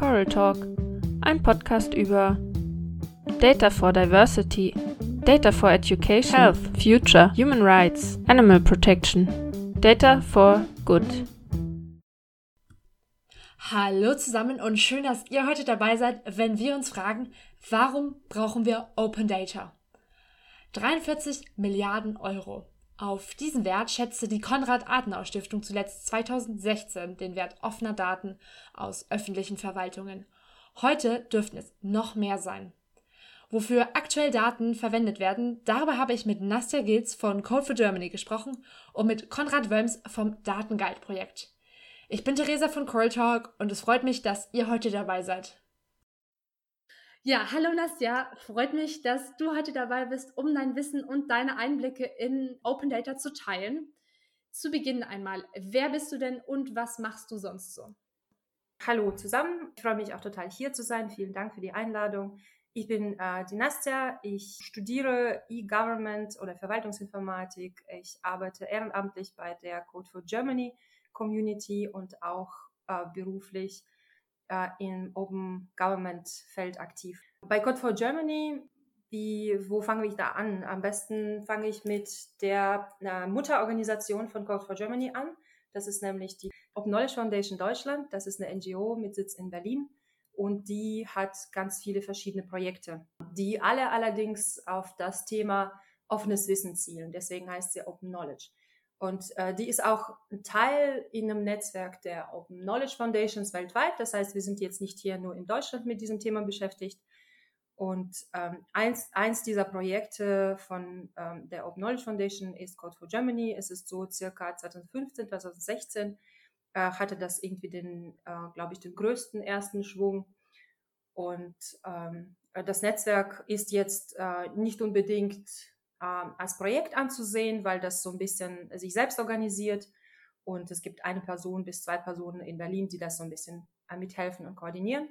Coral Talk, ein Podcast über Data for Diversity, Data for Education, Health, Future, Human Rights, Animal Protection, Data for Good. Hallo zusammen und schön, dass ihr heute dabei seid, wenn wir uns fragen, warum brauchen wir Open Data? 43 Milliarden Euro. Auf diesen Wert schätzte die Konrad-Adenauer-Stiftung zuletzt 2016 den Wert offener Daten aus öffentlichen Verwaltungen. Heute dürften es noch mehr sein. Wofür aktuell Daten verwendet werden, darüber habe ich mit Nastja Gilz von Code for Germany gesprochen und mit Konrad Wölms vom Datenguide-Projekt. Ich bin Theresa von Coral Talk und es freut mich, dass ihr heute dabei seid. Ja, hallo Nastja, freut mich, dass du heute dabei bist, um dein Wissen und deine Einblicke in Open Data zu teilen. Zu Beginn einmal, wer bist du denn und was machst du sonst so? Hallo zusammen, ich freue mich auch total hier zu sein. Vielen Dank für die Einladung. Ich bin äh, die Nastja, ich studiere E-Government oder Verwaltungsinformatik. Ich arbeite ehrenamtlich bei der Code for Germany Community und auch äh, beruflich äh, im Open Government Feld aktiv. Bei Code for Germany, wie, wo fange ich da an? Am besten fange ich mit der äh, Mutterorganisation von Code for Germany an. Das ist nämlich die Open Knowledge Foundation Deutschland. Das ist eine NGO mit Sitz in Berlin und die hat ganz viele verschiedene Projekte, die alle allerdings auf das Thema offenes Wissen zielen. Deswegen heißt sie Open Knowledge. Und äh, die ist auch Teil in einem Netzwerk der Open Knowledge Foundations weltweit. Das heißt, wir sind jetzt nicht hier nur in Deutschland mit diesem Thema beschäftigt. Und ähm, eins, eins dieser Projekte von ähm, der Open Knowledge Foundation ist Code for Germany. Es ist so circa 2015, 2016 äh, hatte das irgendwie den, äh, glaube ich, den größten ersten Schwung. Und ähm, das Netzwerk ist jetzt äh, nicht unbedingt als Projekt anzusehen, weil das so ein bisschen sich selbst organisiert. Und es gibt eine Person bis zwei Personen in Berlin, die das so ein bisschen äh, mithelfen und koordinieren.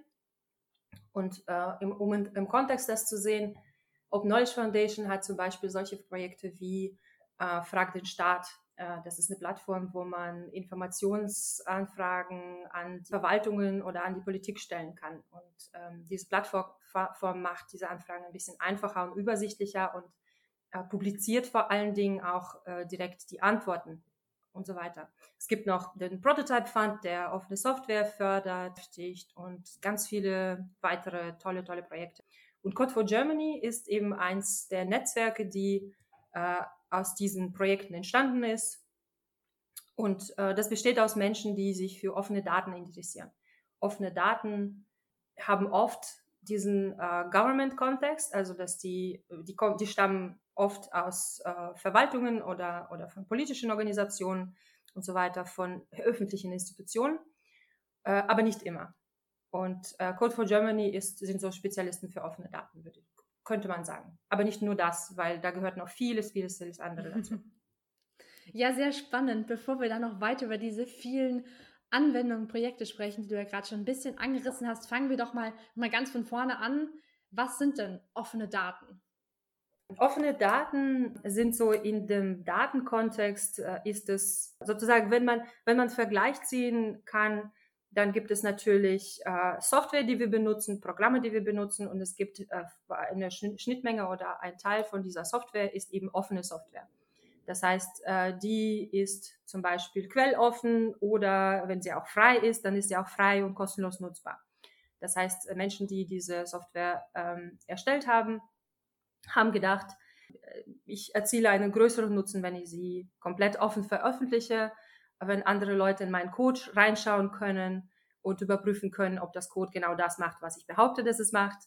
Und äh, im, um im Kontext das zu sehen, Open Knowledge Foundation hat zum Beispiel solche Projekte wie äh, Frag den Staat. Äh, das ist eine Plattform, wo man Informationsanfragen an Verwaltungen oder an die Politik stellen kann. Und ähm, diese Plattform macht diese Anfragen ein bisschen einfacher und übersichtlicher und äh, publiziert vor allen Dingen auch äh, direkt die Antworten und so weiter. Es gibt noch den Prototype Fund, der offene Software fördert und ganz viele weitere tolle, tolle Projekte. Und Code for Germany ist eben eins der Netzwerke, die äh, aus diesen Projekten entstanden ist. Und äh, das besteht aus Menschen, die sich für offene Daten interessieren. Offene Daten haben oft diesen äh, Government-Kontext, also dass die, die, die stammen oft aus äh, Verwaltungen oder, oder von politischen Organisationen und so weiter, von öffentlichen Institutionen, äh, aber nicht immer. Und äh, Code for Germany ist, sind so Spezialisten für offene Daten, würde, könnte man sagen. Aber nicht nur das, weil da gehört noch vieles, vieles, vieles andere dazu. Ja, sehr spannend. Bevor wir dann noch weiter über diese vielen Anwendungen, Projekte sprechen, die du ja gerade schon ein bisschen angerissen hast, fangen wir doch mal, mal ganz von vorne an. Was sind denn offene Daten? Offene Daten sind so in dem Datenkontext äh, ist es sozusagen, wenn man, wenn man Vergleich ziehen kann, dann gibt es natürlich äh, Software, die wir benutzen, Programme, die wir benutzen und es gibt äh, eine Schnittmenge oder ein Teil von dieser Software ist eben offene Software. Das heißt, die ist zum Beispiel quelloffen oder wenn sie auch frei ist, dann ist sie auch frei und kostenlos nutzbar. Das heißt, Menschen, die diese Software ähm, erstellt haben, haben gedacht, äh, ich erziele einen größeren Nutzen, wenn ich sie komplett offen veröffentliche, wenn andere Leute in meinen Code reinschauen können und überprüfen können, ob das Code genau das macht, was ich behaupte, dass es macht.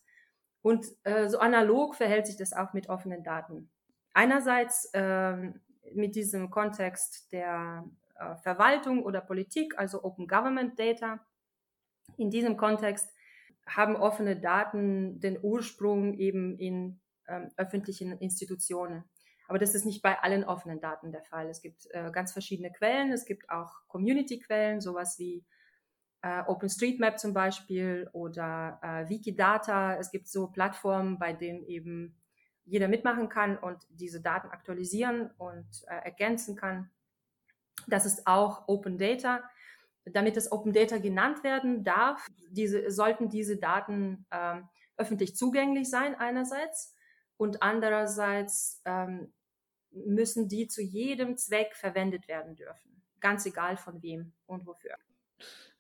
Und äh, so analog verhält sich das auch mit offenen Daten. Einerseits ähm, mit diesem Kontext der äh, Verwaltung oder Politik, also Open Government Data. In diesem Kontext haben offene Daten den Ursprung eben in ähm, öffentlichen Institutionen. Aber das ist nicht bei allen offenen Daten der Fall. Es gibt äh, ganz verschiedene Quellen. Es gibt auch Community-Quellen, sowas wie äh, OpenStreetMap zum Beispiel oder äh, Wikidata. Es gibt so Plattformen, bei denen eben jeder mitmachen kann und diese Daten aktualisieren und äh, ergänzen kann. Das ist auch Open Data. damit es Open Data genannt werden darf, diese, sollten diese Daten ähm, öffentlich zugänglich sein einerseits und andererseits ähm, müssen die zu jedem Zweck verwendet werden dürfen, ganz egal von wem und wofür.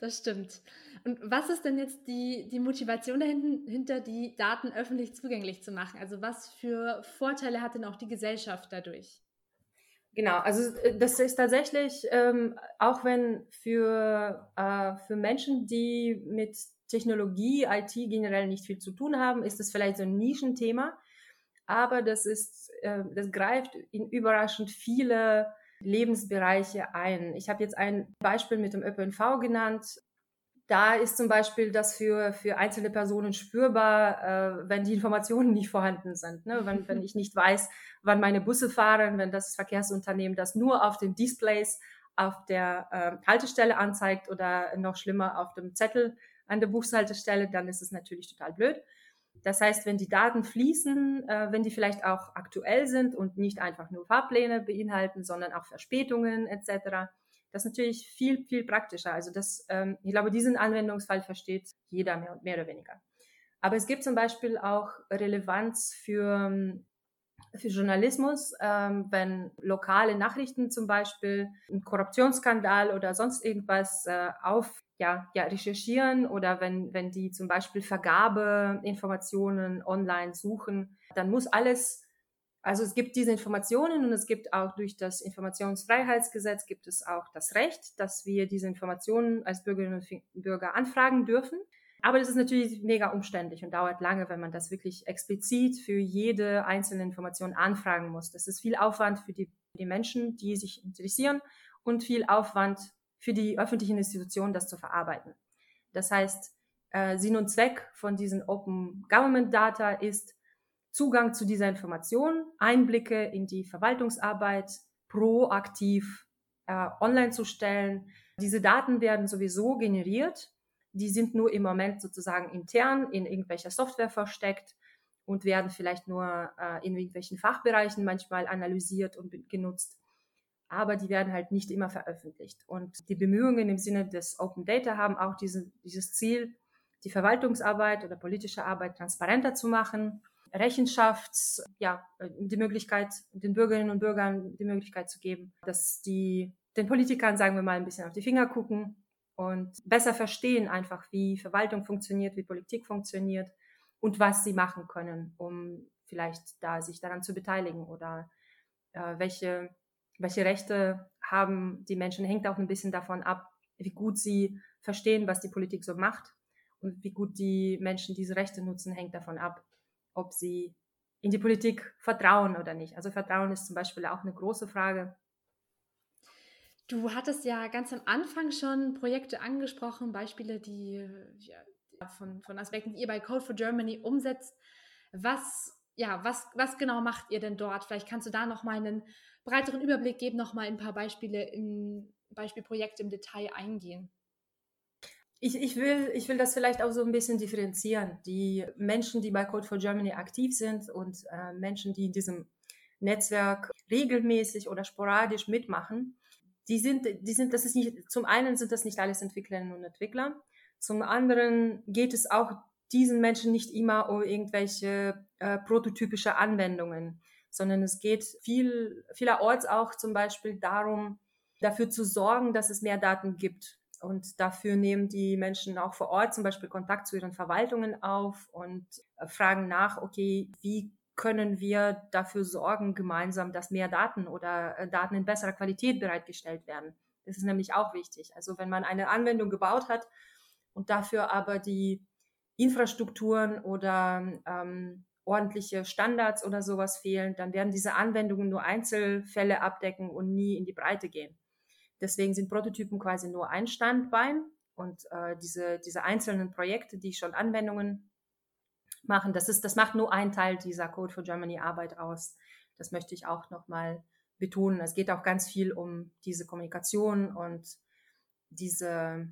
Das stimmt. Und was ist denn jetzt die, die Motivation dahinter, die Daten öffentlich zugänglich zu machen? Also was für Vorteile hat denn auch die Gesellschaft dadurch? Genau, also äh, das ist tatsächlich, ähm, auch wenn für, äh, für Menschen, die mit Technologie, IT generell nicht viel zu tun haben, ist das vielleicht so ein Nischenthema, aber das ist, äh, das greift in überraschend viele Lebensbereiche ein. Ich habe jetzt ein Beispiel mit dem ÖPNV genannt. Da ist zum Beispiel das für, für einzelne Personen spürbar, äh, wenn die Informationen nicht vorhanden sind. Ne? Wenn, wenn ich nicht weiß, wann meine Busse fahren, wenn das Verkehrsunternehmen das nur auf den Displays auf der äh, Haltestelle anzeigt oder noch schlimmer auf dem Zettel an der Bushaltestelle, dann ist es natürlich total blöd. Das heißt, wenn die Daten fließen, äh, wenn die vielleicht auch aktuell sind und nicht einfach nur Fahrpläne beinhalten, sondern auch Verspätungen etc., das ist natürlich viel, viel praktischer. Also das, ähm, ich glaube, diesen Anwendungsfall versteht jeder mehr, mehr oder weniger. Aber es gibt zum Beispiel auch Relevanz für, für Journalismus, ähm, wenn lokale Nachrichten zum Beispiel, ein Korruptionsskandal oder sonst irgendwas äh, auf ja, ja, recherchieren oder wenn, wenn die zum Beispiel Vergabeinformationen online suchen, dann muss alles, also es gibt diese Informationen und es gibt auch durch das Informationsfreiheitsgesetz gibt es auch das Recht, dass wir diese Informationen als Bürgerinnen und Bürger anfragen dürfen. Aber das ist natürlich mega umständlich und dauert lange, wenn man das wirklich explizit für jede einzelne Information anfragen muss. Das ist viel Aufwand für die, die Menschen, die sich interessieren und viel Aufwand für die öffentlichen Institutionen, das zu verarbeiten. Das heißt, äh, Sinn und Zweck von diesen Open Government Data ist Zugang zu dieser Information, Einblicke in die Verwaltungsarbeit proaktiv äh, online zu stellen. Diese Daten werden sowieso generiert. Die sind nur im Moment sozusagen intern in irgendwelcher Software versteckt und werden vielleicht nur äh, in irgendwelchen Fachbereichen manchmal analysiert und genutzt aber die werden halt nicht immer veröffentlicht. Und die Bemühungen im Sinne des Open Data haben auch diese, dieses Ziel, die Verwaltungsarbeit oder politische Arbeit transparenter zu machen, Rechenschafts, ja, die Möglichkeit, den Bürgerinnen und Bürgern die Möglichkeit zu geben, dass die den Politikern, sagen wir mal, ein bisschen auf die Finger gucken und besser verstehen einfach, wie Verwaltung funktioniert, wie Politik funktioniert und was sie machen können, um vielleicht da sich daran zu beteiligen oder äh, welche welche Rechte haben die Menschen, hängt auch ein bisschen davon ab, wie gut sie verstehen, was die Politik so macht. Und wie gut die Menschen diese Rechte nutzen, hängt davon ab, ob sie in die Politik vertrauen oder nicht. Also Vertrauen ist zum Beispiel auch eine große Frage. Du hattest ja ganz am Anfang schon Projekte angesprochen, Beispiele, die ja, von, von Aspekten, die ihr bei Code for Germany umsetzt. Was, ja, was, was genau macht ihr denn dort? Vielleicht kannst du da noch mal einen breiteren Überblick geben, noch mal ein paar Beispiele im Beispielprojekt im Detail eingehen. Ich, ich, will, ich will das vielleicht auch so ein bisschen differenzieren. Die Menschen, die bei Code for Germany aktiv sind und äh, Menschen, die in diesem Netzwerk regelmäßig oder sporadisch mitmachen, die sind, die sind, das ist nicht, zum einen sind das nicht alles Entwicklerinnen und Entwickler. Zum anderen geht es auch diesen Menschen nicht immer um irgendwelche äh, prototypische Anwendungen sondern es geht viel, vielerorts auch zum Beispiel darum, dafür zu sorgen, dass es mehr Daten gibt. Und dafür nehmen die Menschen auch vor Ort zum Beispiel Kontakt zu ihren Verwaltungen auf und äh, fragen nach, okay, wie können wir dafür sorgen gemeinsam, dass mehr Daten oder äh, Daten in besserer Qualität bereitgestellt werden. Das ist nämlich auch wichtig. Also wenn man eine Anwendung gebaut hat und dafür aber die Infrastrukturen oder ähm, ordentliche Standards oder sowas fehlen, dann werden diese Anwendungen nur Einzelfälle abdecken und nie in die Breite gehen. Deswegen sind Prototypen quasi nur ein Standbein und äh, diese, diese einzelnen Projekte, die schon Anwendungen machen, das, ist, das macht nur ein Teil dieser Code for Germany Arbeit aus. Das möchte ich auch nochmal betonen. Es geht auch ganz viel um diese Kommunikation und diese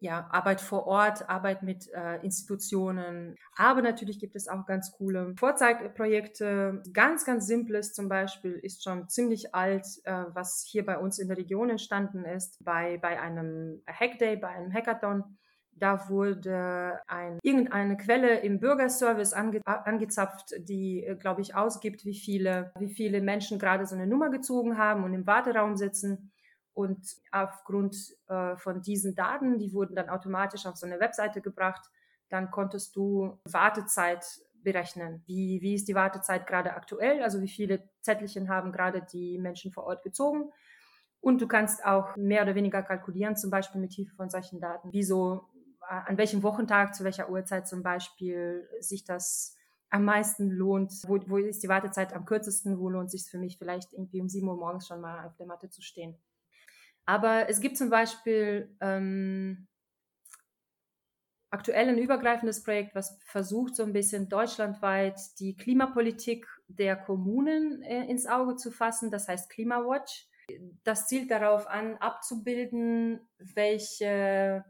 ja, Arbeit vor Ort, Arbeit mit äh, Institutionen. Aber natürlich gibt es auch ganz coole Vorzeigprojekte. Ganz, ganz simples zum Beispiel ist schon ziemlich alt, äh, was hier bei uns in der Region entstanden ist, bei, bei einem Hackday, bei einem Hackathon. Da wurde ein, irgendeine Quelle im Bürgerservice ange, angezapft, die, äh, glaube ich, ausgibt, wie viele, wie viele Menschen gerade so eine Nummer gezogen haben und im Warteraum sitzen. Und aufgrund äh, von diesen Daten, die wurden dann automatisch auf so eine Webseite gebracht, dann konntest du Wartezeit berechnen. Wie, wie ist die Wartezeit gerade aktuell? Also wie viele Zettelchen haben gerade die Menschen vor Ort gezogen? Und du kannst auch mehr oder weniger kalkulieren, zum Beispiel mit Hilfe von solchen Daten. Wieso, äh, an welchem Wochentag, zu welcher Uhrzeit zum Beispiel sich das am meisten lohnt, wo, wo ist die Wartezeit am kürzesten, wo lohnt es sich für mich vielleicht irgendwie um 7 Uhr morgens schon mal auf der Matte zu stehen. Aber es gibt zum Beispiel ähm, aktuell ein übergreifendes Projekt, was versucht, so ein bisschen deutschlandweit die Klimapolitik der Kommunen äh, ins Auge zu fassen. Das heißt Klimawatch. Das zielt darauf an, abzubilden, welche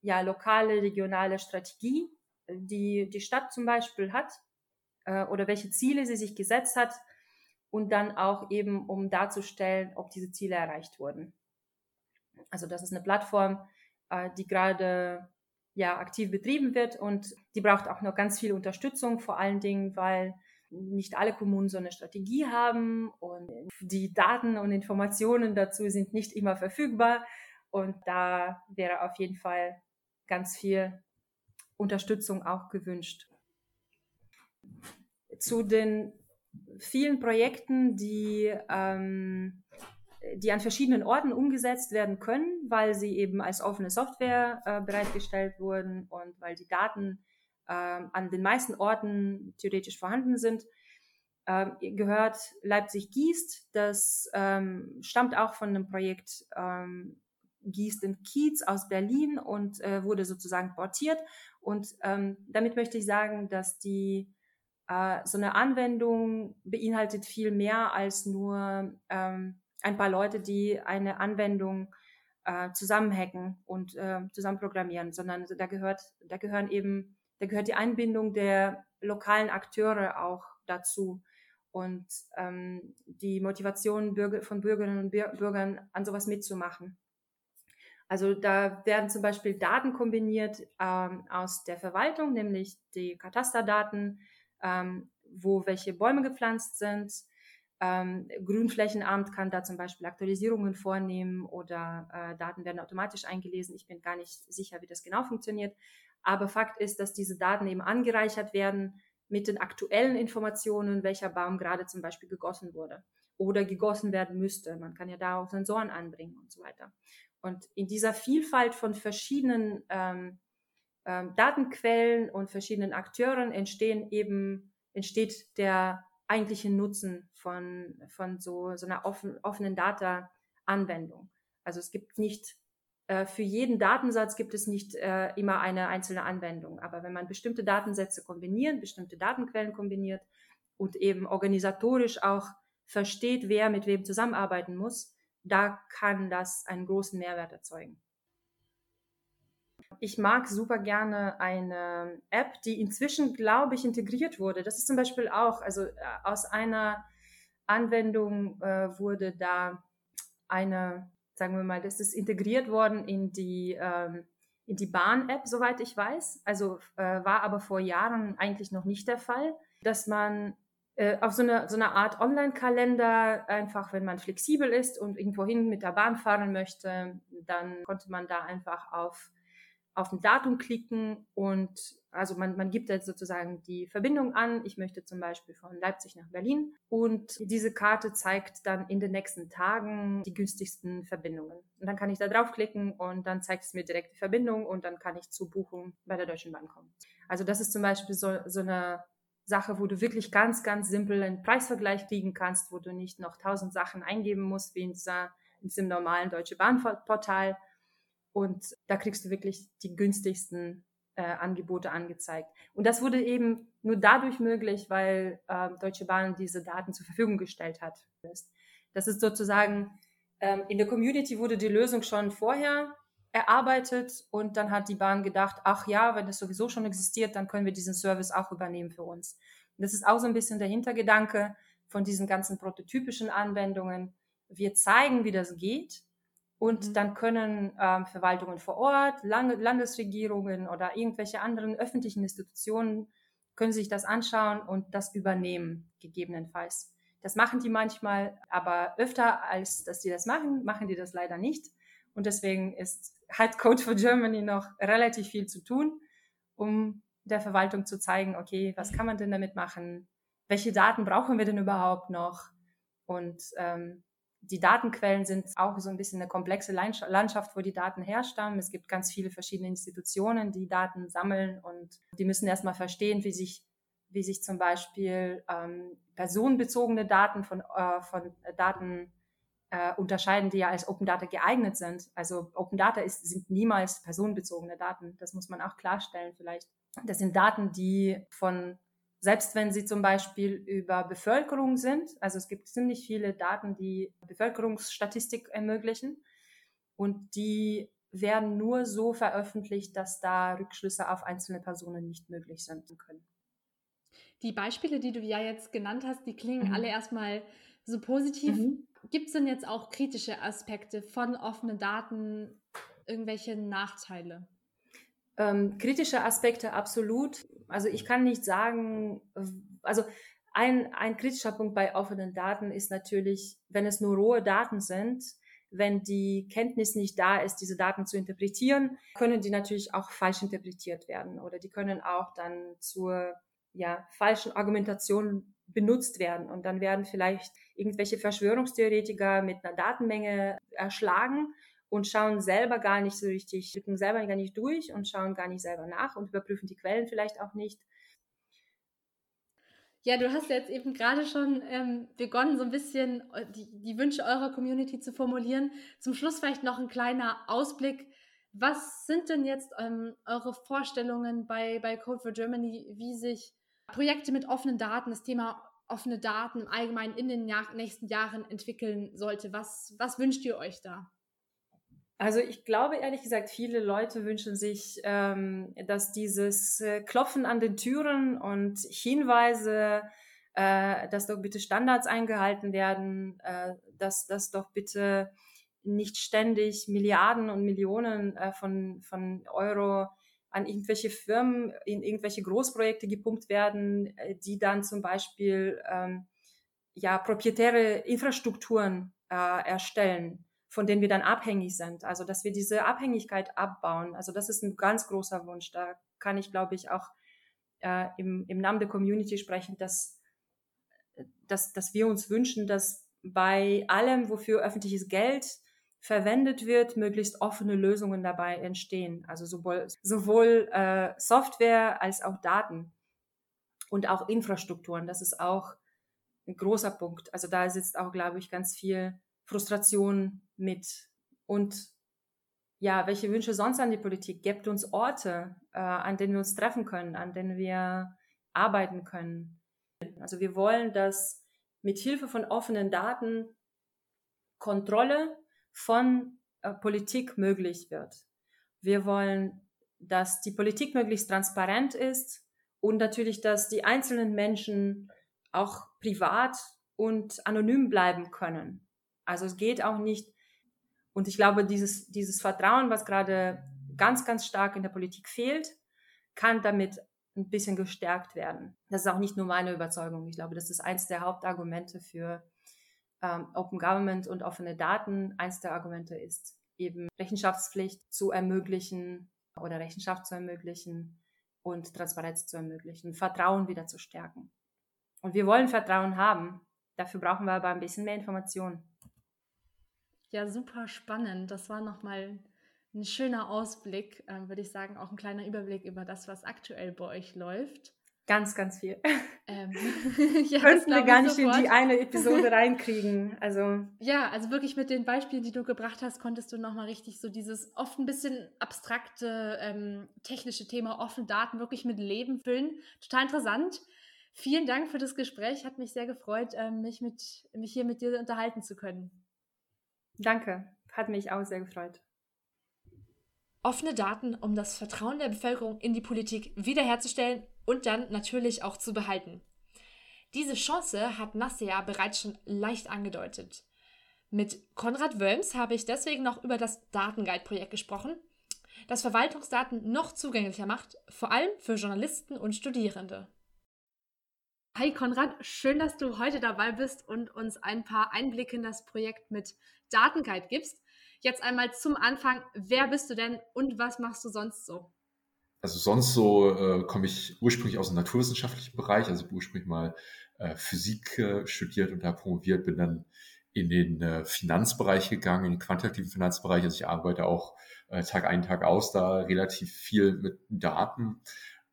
ja, lokale, regionale Strategie die die Stadt zum Beispiel hat äh, oder welche Ziele sie sich gesetzt hat und dann auch eben, um darzustellen, ob diese Ziele erreicht wurden. Also das ist eine Plattform, äh, die gerade ja aktiv betrieben wird und die braucht auch noch ganz viel Unterstützung, vor allen Dingen, weil nicht alle Kommunen so eine Strategie haben und die Daten und Informationen dazu sind nicht immer verfügbar und da wäre auf jeden Fall ganz viel Unterstützung auch gewünscht. Zu den vielen Projekten, die ähm, die an verschiedenen Orten umgesetzt werden können, weil sie eben als offene Software äh, bereitgestellt wurden und weil die Daten äh, an den meisten Orten theoretisch vorhanden sind. Ähm, gehört Leipzig-Gießt, das ähm, stammt auch von einem Projekt ähm, Gießt in Kiez aus Berlin und äh, wurde sozusagen portiert. Und ähm, damit möchte ich sagen, dass die äh, so eine Anwendung beinhaltet viel mehr als nur ähm, ein paar Leute, die eine Anwendung äh, zusammenhacken und äh, zusammenprogrammieren, sondern da gehört, da gehören eben, da gehört die Einbindung der lokalen Akteure auch dazu und ähm, die Motivation Bürger, von Bürgerinnen und Bürgern an sowas mitzumachen. Also da werden zum Beispiel Daten kombiniert ähm, aus der Verwaltung, nämlich die Katasterdaten, ähm, wo welche Bäume gepflanzt sind, ähm, Grünflächenamt kann da zum Beispiel Aktualisierungen vornehmen oder äh, Daten werden automatisch eingelesen. Ich bin gar nicht sicher, wie das genau funktioniert. Aber Fakt ist, dass diese Daten eben angereichert werden mit den aktuellen Informationen, welcher Baum gerade zum Beispiel gegossen wurde oder gegossen werden müsste. Man kann ja da auch Sensoren anbringen und so weiter. Und in dieser Vielfalt von verschiedenen ähm, ähm, Datenquellen und verschiedenen Akteuren entstehen eben, entsteht der eigentliche Nutzen von, von so, so einer offen, offenen Data-Anwendung. Also es gibt nicht, äh, für jeden Datensatz gibt es nicht äh, immer eine einzelne Anwendung. Aber wenn man bestimmte Datensätze kombiniert, bestimmte Datenquellen kombiniert und eben organisatorisch auch versteht, wer mit wem zusammenarbeiten muss, da kann das einen großen Mehrwert erzeugen. Ich mag super gerne eine App, die inzwischen, glaube ich, integriert wurde. Das ist zum Beispiel auch, also äh, aus einer Anwendung äh, wurde da eine, sagen wir mal, das ist integriert worden in die, ähm, die Bahn-App, soweit ich weiß. Also äh, war aber vor Jahren eigentlich noch nicht der Fall, dass man äh, auf so eine, so eine Art Online-Kalender einfach, wenn man flexibel ist und irgendwohin mit der Bahn fahren möchte, dann konnte man da einfach auf auf ein Datum klicken und also man, man gibt jetzt sozusagen die Verbindung an. Ich möchte zum Beispiel von Leipzig nach Berlin und diese Karte zeigt dann in den nächsten Tagen die günstigsten Verbindungen. Und dann kann ich da draufklicken und dann zeigt es mir direkt die Verbindung und dann kann ich zur Buchung bei der Deutschen Bank kommen. Also das ist zum Beispiel so, so eine Sache, wo du wirklich ganz, ganz simpel einen Preisvergleich kriegen kannst, wo du nicht noch tausend Sachen eingeben musst, wie in, dieser, in diesem normalen Deutsche Bahnportal, und da kriegst du wirklich die günstigsten äh, Angebote angezeigt. Und das wurde eben nur dadurch möglich, weil äh, Deutsche Bahn diese Daten zur Verfügung gestellt hat. Das ist sozusagen, ähm, in der Community wurde die Lösung schon vorher erarbeitet und dann hat die Bahn gedacht, ach ja, wenn das sowieso schon existiert, dann können wir diesen Service auch übernehmen für uns. Und das ist auch so ein bisschen der Hintergedanke von diesen ganzen prototypischen Anwendungen. Wir zeigen, wie das geht und mhm. dann können ähm, Verwaltungen vor Ort, Land Landesregierungen oder irgendwelche anderen öffentlichen Institutionen können sich das anschauen und das übernehmen, gegebenenfalls. Das machen die manchmal, aber öfter als dass die das machen, machen die das leider nicht. Und deswegen ist halt Code for Germany noch relativ viel zu tun, um der Verwaltung zu zeigen, okay, was kann man denn damit machen? Welche Daten brauchen wir denn überhaupt noch? Und ähm, die Datenquellen sind auch so ein bisschen eine komplexe Landschaft, wo die Daten herstammen. Es gibt ganz viele verschiedene Institutionen, die Daten sammeln und die müssen erstmal verstehen, wie sich, wie sich zum Beispiel ähm, personenbezogene Daten von, äh, von Daten äh, unterscheiden, die ja als Open Data geeignet sind. Also Open Data ist, sind niemals personenbezogene Daten. Das muss man auch klarstellen vielleicht. Das sind Daten, die von selbst wenn sie zum Beispiel über Bevölkerung sind, also es gibt ziemlich viele Daten, die Bevölkerungsstatistik ermöglichen und die werden nur so veröffentlicht, dass da Rückschlüsse auf einzelne Personen nicht möglich sein können. Die Beispiele, die du ja jetzt genannt hast, die klingen mhm. alle erstmal so positiv. Mhm. Gibt es denn jetzt auch kritische Aspekte von offenen Daten, irgendwelche Nachteile? Ähm, kritische Aspekte absolut. Also ich kann nicht sagen, also ein, ein kritischer Punkt bei offenen Daten ist natürlich, wenn es nur rohe Daten sind, wenn die Kenntnis nicht da ist, diese Daten zu interpretieren, können die natürlich auch falsch interpretiert werden oder die können auch dann zur ja, falschen Argumentation benutzt werden und dann werden vielleicht irgendwelche Verschwörungstheoretiker mit einer Datenmenge erschlagen und schauen selber gar nicht so richtig, blicken selber gar nicht durch und schauen gar nicht selber nach und überprüfen die Quellen vielleicht auch nicht. Ja, du hast jetzt eben gerade schon ähm, begonnen, so ein bisschen äh, die, die Wünsche eurer Community zu formulieren. Zum Schluss vielleicht noch ein kleiner Ausblick. Was sind denn jetzt ähm, eure Vorstellungen bei, bei Code for Germany, wie sich Projekte mit offenen Daten, das Thema offene Daten im Allgemeinen in den Jahr, nächsten Jahren entwickeln sollte? Was, was wünscht ihr euch da? Also ich glaube ehrlich gesagt, viele Leute wünschen sich, ähm, dass dieses äh, Klopfen an den Türen und Hinweise, äh, dass doch bitte Standards eingehalten werden, äh, dass das doch bitte nicht ständig Milliarden und Millionen äh, von, von Euro an irgendwelche Firmen, in irgendwelche Großprojekte gepumpt werden, äh, die dann zum Beispiel ähm, ja proprietäre Infrastrukturen erstellen von denen wir dann abhängig sind. Also, dass wir diese Abhängigkeit abbauen. Also, das ist ein ganz großer Wunsch. Da kann ich, glaube ich, auch äh, im, im Namen der Community sprechen, dass, dass, dass wir uns wünschen, dass bei allem, wofür öffentliches Geld verwendet wird, möglichst offene Lösungen dabei entstehen. Also sowohl, sowohl äh, Software als auch Daten und auch Infrastrukturen. Das ist auch ein großer Punkt. Also da sitzt auch, glaube ich, ganz viel Frustration mit und ja, welche Wünsche sonst an die Politik? Gebt uns Orte, äh, an denen wir uns treffen können, an denen wir arbeiten können. Also wir wollen, dass mit Hilfe von offenen Daten Kontrolle von äh, Politik möglich wird. Wir wollen, dass die Politik möglichst transparent ist und natürlich, dass die einzelnen Menschen auch privat und anonym bleiben können. Also es geht auch nicht. Und ich glaube, dieses, dieses Vertrauen, was gerade ganz, ganz stark in der Politik fehlt, kann damit ein bisschen gestärkt werden. Das ist auch nicht nur meine Überzeugung. Ich glaube, das ist eins der Hauptargumente für ähm, Open Government und offene Daten. Eins der Argumente ist eben Rechenschaftspflicht zu ermöglichen oder Rechenschaft zu ermöglichen und Transparenz zu ermöglichen, Vertrauen wieder zu stärken. Und wir wollen Vertrauen haben. Dafür brauchen wir aber ein bisschen mehr Informationen. Ja, super spannend. Das war nochmal ein schöner Ausblick, äh, würde ich sagen, auch ein kleiner Überblick über das, was aktuell bei euch läuft. Ganz, ganz viel. Ähm, ja, Könnten wir gar nicht sofort. in die eine Episode reinkriegen. Also ja, also wirklich mit den Beispielen, die du gebracht hast, konntest du nochmal richtig so dieses oft ein bisschen abstrakte ähm, technische Thema offene Daten wirklich mit Leben füllen. Total interessant. Vielen Dank für das Gespräch. Hat mich sehr gefreut, ähm, mich, mit, mich hier mit dir unterhalten zu können. Danke, hat mich auch sehr gefreut. offene Daten, um das Vertrauen der Bevölkerung in die Politik wiederherzustellen und dann natürlich auch zu behalten. Diese Chance hat Nasser bereits schon leicht angedeutet. Mit Konrad Wölms habe ich deswegen noch über das Datenguide-Projekt gesprochen, das Verwaltungsdaten noch zugänglicher macht, vor allem für Journalisten und Studierende. Hi Konrad, schön, dass du heute dabei bist und uns ein paar Einblicke in das Projekt mit Datenguide gibst. Jetzt einmal zum Anfang, wer bist du denn und was machst du sonst so? Also sonst so äh, komme ich ursprünglich aus dem naturwissenschaftlichen Bereich, also ursprünglich mal äh, Physik äh, studiert und da promoviert, bin dann in den äh, Finanzbereich gegangen, in den quantitativen Finanzbereich. Also ich arbeite auch äh, Tag ein, Tag aus da relativ viel mit Daten.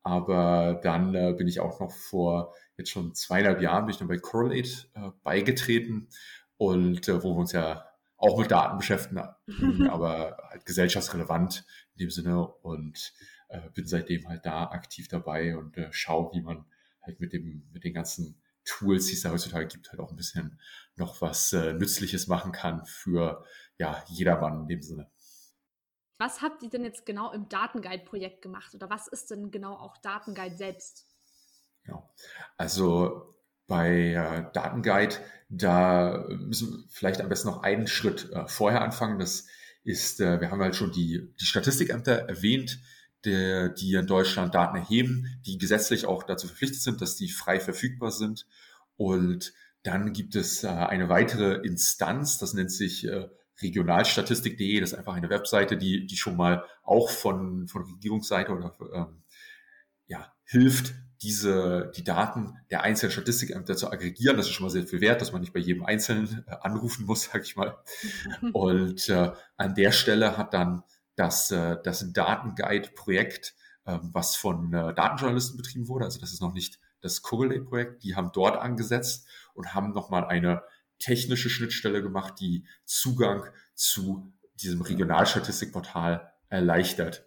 Aber dann äh, bin ich auch noch vor jetzt schon zweieinhalb Jahren bin ich dann bei Correlate äh, beigetreten und äh, wo wir uns ja auch mit Daten beschäftigen, aber halt gesellschaftsrelevant in dem Sinne und äh, bin seitdem halt da aktiv dabei und äh, schaue, wie man halt mit dem mit den ganzen Tools, die es da heutzutage gibt, halt auch ein bisschen noch was äh, Nützliches machen kann für ja jedermann in dem Sinne. Was habt ihr denn jetzt genau im Datenguide-Projekt gemacht oder was ist denn genau auch Datenguide selbst? Ja, also bei äh, Datenguide, da müssen wir vielleicht am besten noch einen Schritt äh, vorher anfangen. Das ist, äh, wir haben halt schon die, die Statistikämter erwähnt, der, die in Deutschland Daten erheben, die gesetzlich auch dazu verpflichtet sind, dass die frei verfügbar sind. Und dann gibt es äh, eine weitere Instanz, das nennt sich äh, regionalstatistik.de, das ist einfach eine Webseite, die, die schon mal auch von, von Regierungsseite oder ähm, ja, hilft, diese, die Daten der einzelnen Statistikämter zu aggregieren. Das ist schon mal sehr viel wert, dass man nicht bei jedem Einzelnen äh, anrufen muss, sag ich mal. Und äh, an der Stelle hat dann das, äh, das Datenguide-Projekt, äh, was von äh, Datenjournalisten betrieben wurde, also das ist noch nicht das Correlate-Projekt, die haben dort angesetzt und haben nochmal eine technische Schnittstelle gemacht, die Zugang zu diesem Regionalstatistikportal erleichtert.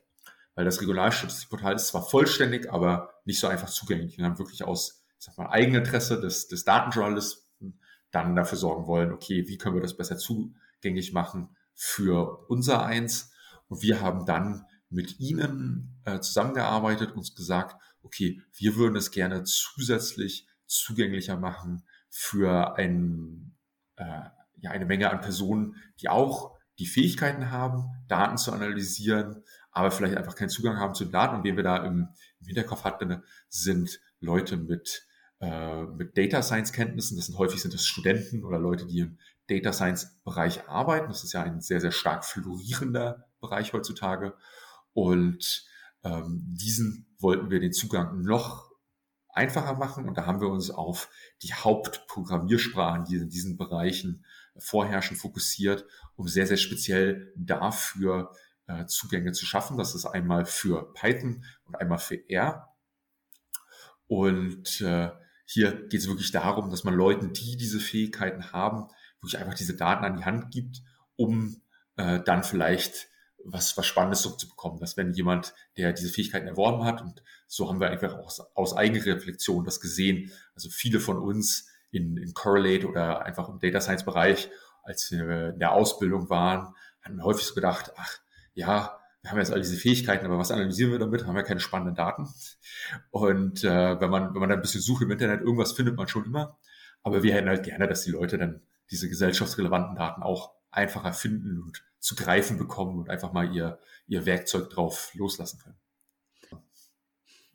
Weil das Regionalstatistikportal ist zwar vollständig, aber nicht so einfach zugänglich. Wir haben wirklich aus, ich sag mal, Eigeninteresse des, des Datenjournalisten dann dafür sorgen wollen, okay, wie können wir das besser zugänglich machen für unser Eins? Und wir haben dann mit ihnen äh, zusammengearbeitet, uns gesagt, okay, wir würden es gerne zusätzlich zugänglicher machen für ein äh, ja, eine Menge an Personen, die auch die Fähigkeiten haben, Daten zu analysieren, aber vielleicht einfach keinen Zugang haben zu den Daten. Und wen wir da im, im Hinterkopf hatten, sind Leute mit, äh, mit Data Science Kenntnissen. Das sind häufig sind das Studenten oder Leute, die im Data Science Bereich arbeiten. Das ist ja ein sehr, sehr stark florierender Bereich heutzutage. Und ähm, diesen wollten wir den Zugang noch einfacher machen. Und da haben wir uns auf die Hauptprogrammiersprachen, die in diesen Bereichen vorherrschen, fokussiert, um sehr, sehr speziell dafür äh, Zugänge zu schaffen. Das ist einmal für Python und einmal für R. Und äh, hier geht es wirklich darum, dass man Leuten, die diese Fähigkeiten haben, wirklich einfach diese Daten an die Hand gibt, um äh, dann vielleicht was, was Spannendes zurückzubekommen, dass wenn jemand, der diese Fähigkeiten erworben hat, und so haben wir einfach aus, aus eigener Reflexion das gesehen, also viele von uns in, in Correlate oder einfach im Data Science Bereich, als wir in der Ausbildung waren, haben häufig so gedacht, ach ja, wir haben jetzt all diese Fähigkeiten, aber was analysieren wir damit? Haben wir keine spannenden Daten. Und äh, wenn man wenn man dann ein bisschen sucht im Internet, irgendwas findet man schon immer. Aber wir hätten halt gerne, dass die Leute dann diese gesellschaftsrelevanten Daten auch einfacher finden und zu greifen bekommen und einfach mal ihr, ihr Werkzeug drauf loslassen können.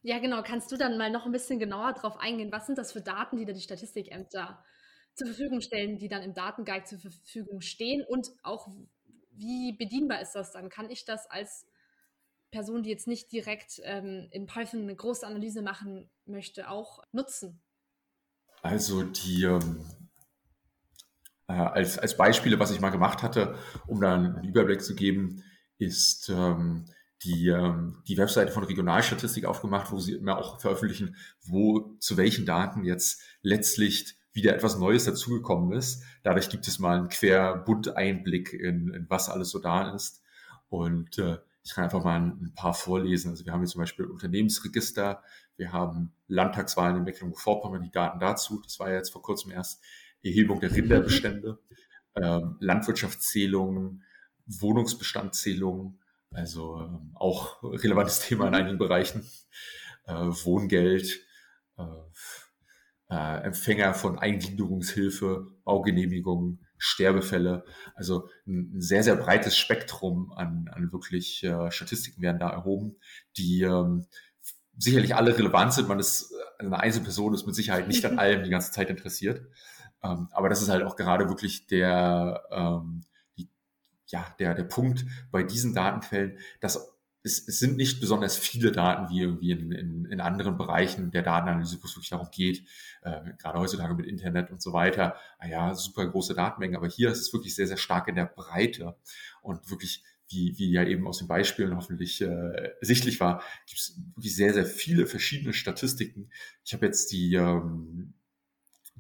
Ja, genau. Kannst du dann mal noch ein bisschen genauer drauf eingehen? Was sind das für Daten, die da die Statistikämter zur Verfügung stellen, die dann im Datenguide zur Verfügung stehen? Und auch, wie bedienbar ist das dann? Kann ich das als Person, die jetzt nicht direkt ähm, in Python eine große Analyse machen möchte, auch nutzen? Also die, ähm, äh, als, als Beispiele, was ich mal gemacht hatte, um da einen Überblick zu geben, ist ähm, die, ähm, die Webseite von Regionalstatistik aufgemacht, wo sie immer auch veröffentlichen, wo zu welchen Daten jetzt letztlich wieder etwas Neues dazugekommen ist. Dadurch gibt es mal einen querbunt Einblick in, in was alles so da ist. Und äh, ich kann einfach mal ein, ein, paar vorlesen. Also wir haben hier zum Beispiel Unternehmensregister, wir haben Landtagswahlen in Mecklenburg-Vorpommern, die Daten dazu. Das war ja jetzt vor kurzem erst. Erhebung der Rinderbestände, ähm, Landwirtschaftszählungen, Wohnungsbestandzählungen, Also ähm, auch relevantes Thema in einigen Bereichen. Äh, Wohngeld, äh, äh, Empfänger von Eingliederungshilfe, Baugenehmigungen, Sterbefälle. Also ein, ein, sehr, sehr breites Spektrum an, an wirklich äh, Statistiken werden da erhoben, die ähm, sicherlich alle relevant sind. Man ist, äh, eine Einzelperson ist mit Sicherheit nicht an allem die ganze Zeit interessiert. Ähm, aber das ist halt auch gerade wirklich der, ähm, die, ja, der, der Punkt bei diesen Datenquellen, dass es, es sind nicht besonders viele Daten wie irgendwie in, in, in anderen Bereichen der Datenanalyse, wo es wirklich darum geht, äh, gerade heutzutage mit Internet und so weiter, ah ja, super große Datenmengen, aber hier ist es wirklich sehr, sehr stark in der Breite und wirklich wie, wie ja eben aus den Beispielen hoffentlich äh, sichtlich war, gibt es wirklich sehr, sehr viele verschiedene Statistiken. Ich habe jetzt die, ähm,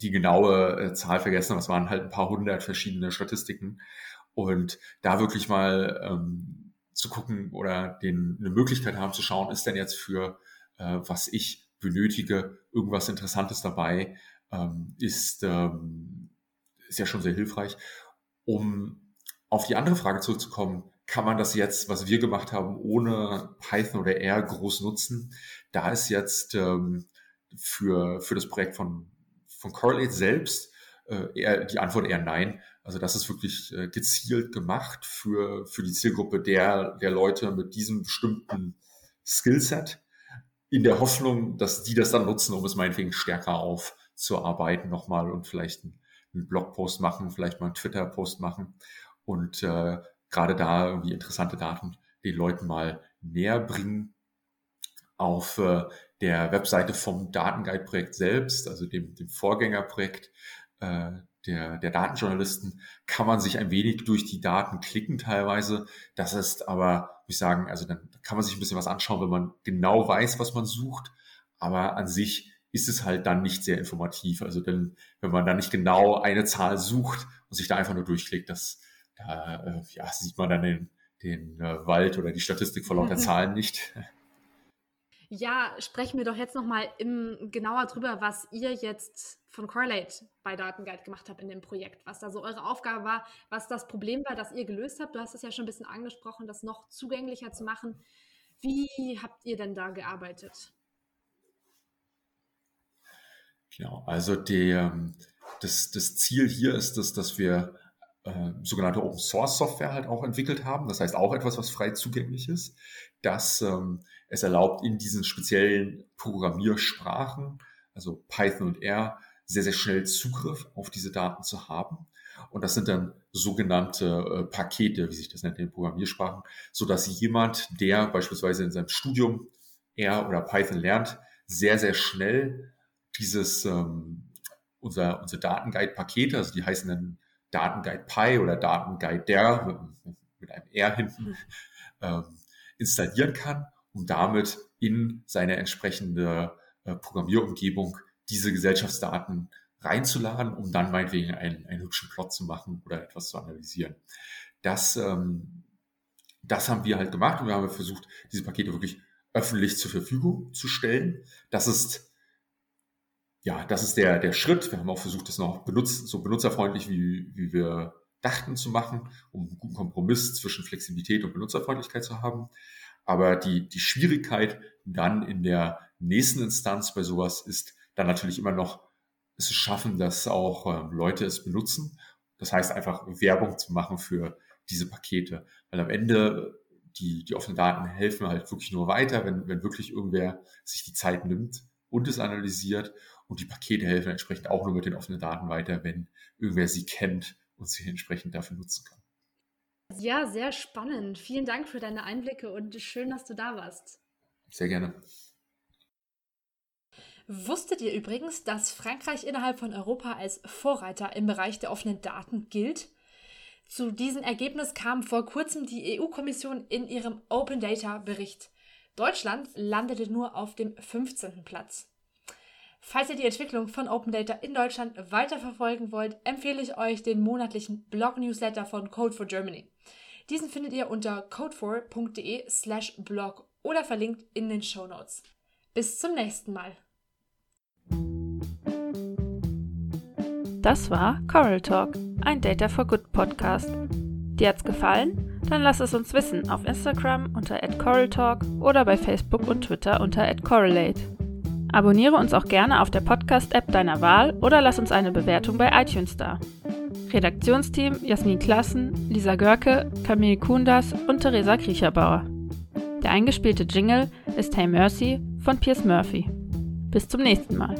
die genaue äh, Zahl vergessen, aber es waren halt ein paar hundert verschiedene Statistiken. Und da wirklich mal ähm, zu gucken oder den, eine Möglichkeit haben zu schauen, ist denn jetzt für äh, was ich benötige, irgendwas Interessantes dabei, ähm, ist, ähm, ist ja schon sehr hilfreich. Um auf die andere Frage zurückzukommen, kann man das jetzt, was wir gemacht haben, ohne Python oder R groß nutzen? Da ist jetzt ähm, für, für das Projekt von, von Correlate selbst äh, eher, die Antwort eher nein. Also das ist wirklich äh, gezielt gemacht für, für die Zielgruppe der, der Leute mit diesem bestimmten Skillset, in der Hoffnung, dass die das dann nutzen, um es meinetwegen stärker aufzuarbeiten nochmal und vielleicht einen, einen Blogpost machen, vielleicht mal einen Twitter-Post machen und äh, gerade da irgendwie interessante Daten den Leuten mal näher bringen. Auf äh, der Webseite vom Datenguide-Projekt selbst, also dem, dem Vorgängerprojekt äh, der, der Datenjournalisten, kann man sich ein wenig durch die Daten klicken teilweise. Das ist aber, muss ich sagen, also dann kann man sich ein bisschen was anschauen, wenn man genau weiß, was man sucht. Aber an sich ist es halt dann nicht sehr informativ. Also denn, wenn man da nicht genau eine Zahl sucht und sich da einfach nur durchklickt, das, da äh, ja, sieht man dann den, den äh, Wald oder die Statistik vor lauter Zahlen nicht. Ja, sprechen wir doch jetzt nochmal genauer drüber, was ihr jetzt von Correlate bei Datenguide gemacht habt in dem Projekt, was da so eure Aufgabe war, was das Problem war, das ihr gelöst habt. Du hast es ja schon ein bisschen angesprochen, das noch zugänglicher zu machen. Wie habt ihr denn da gearbeitet? Genau, also die, ähm, das, das Ziel hier ist, dass, dass wir äh, sogenannte Open Source Software halt auch entwickelt haben. Das heißt auch etwas, was frei zugänglich ist, dass ähm, es erlaubt, in diesen speziellen Programmiersprachen, also Python und R, sehr, sehr schnell Zugriff auf diese Daten zu haben. Und das sind dann sogenannte äh, Pakete, wie sich das nennt in den Programmiersprachen, so dass jemand, der beispielsweise in seinem Studium R oder Python lernt, sehr, sehr schnell dieses, ähm, unser, unsere Datenguide-Pakete, also die heißen dann Datenguide Pi oder Datenguide der mit, mit einem R hinten mhm. ähm, installieren kann, um damit in seine entsprechende äh, Programmierumgebung diese Gesellschaftsdaten reinzuladen, um dann meinetwegen einen, einen hübschen Plot zu machen oder etwas zu analysieren. Das, ähm, das haben wir halt gemacht und wir haben versucht, diese Pakete wirklich öffentlich zur Verfügung zu stellen. Das ist ja, das ist der, der Schritt. Wir haben auch versucht, das noch benutzt, so benutzerfreundlich, wie, wie wir dachten zu machen, um einen guten Kompromiss zwischen Flexibilität und Benutzerfreundlichkeit zu haben. Aber die, die Schwierigkeit dann in der nächsten Instanz bei sowas ist dann natürlich immer noch es zu schaffen, dass auch ähm, Leute es benutzen. Das heißt einfach Werbung zu machen für diese Pakete. Weil am Ende die, die offenen Daten helfen halt wirklich nur weiter, wenn, wenn wirklich irgendwer sich die Zeit nimmt und es analysiert und die Pakete helfen entsprechend auch nur mit den offenen Daten weiter, wenn irgendwer sie kennt und sie entsprechend dafür nutzen kann. Ja, sehr spannend. Vielen Dank für deine Einblicke und schön, dass du da warst. Sehr gerne. Wusstet ihr übrigens, dass Frankreich innerhalb von Europa als Vorreiter im Bereich der offenen Daten gilt? Zu diesem Ergebnis kam vor kurzem die EU-Kommission in ihrem Open Data Bericht. Deutschland landete nur auf dem 15. Platz. Falls ihr die Entwicklung von Open Data in Deutschland weiterverfolgen wollt, empfehle ich euch den monatlichen Blog-Newsletter von Code for Germany. Diesen findet ihr unter code4.de slash blog oder verlinkt in den Show Notes. Bis zum nächsten Mal. Das war Coral Talk, ein Data for Good Podcast. Dir hat's gefallen? Dann lass es uns wissen auf Instagram unter @coraltalk oder bei Facebook und Twitter unter @correlate. Abonniere uns auch gerne auf der Podcast-App deiner Wahl oder lass uns eine Bewertung bei iTunes da. Redaktionsteam Jasmin Klassen, Lisa Görke, Camille Kundas und Theresa Kriecherbauer. Der eingespielte Jingle ist Hey Mercy von Piers Murphy. Bis zum nächsten Mal.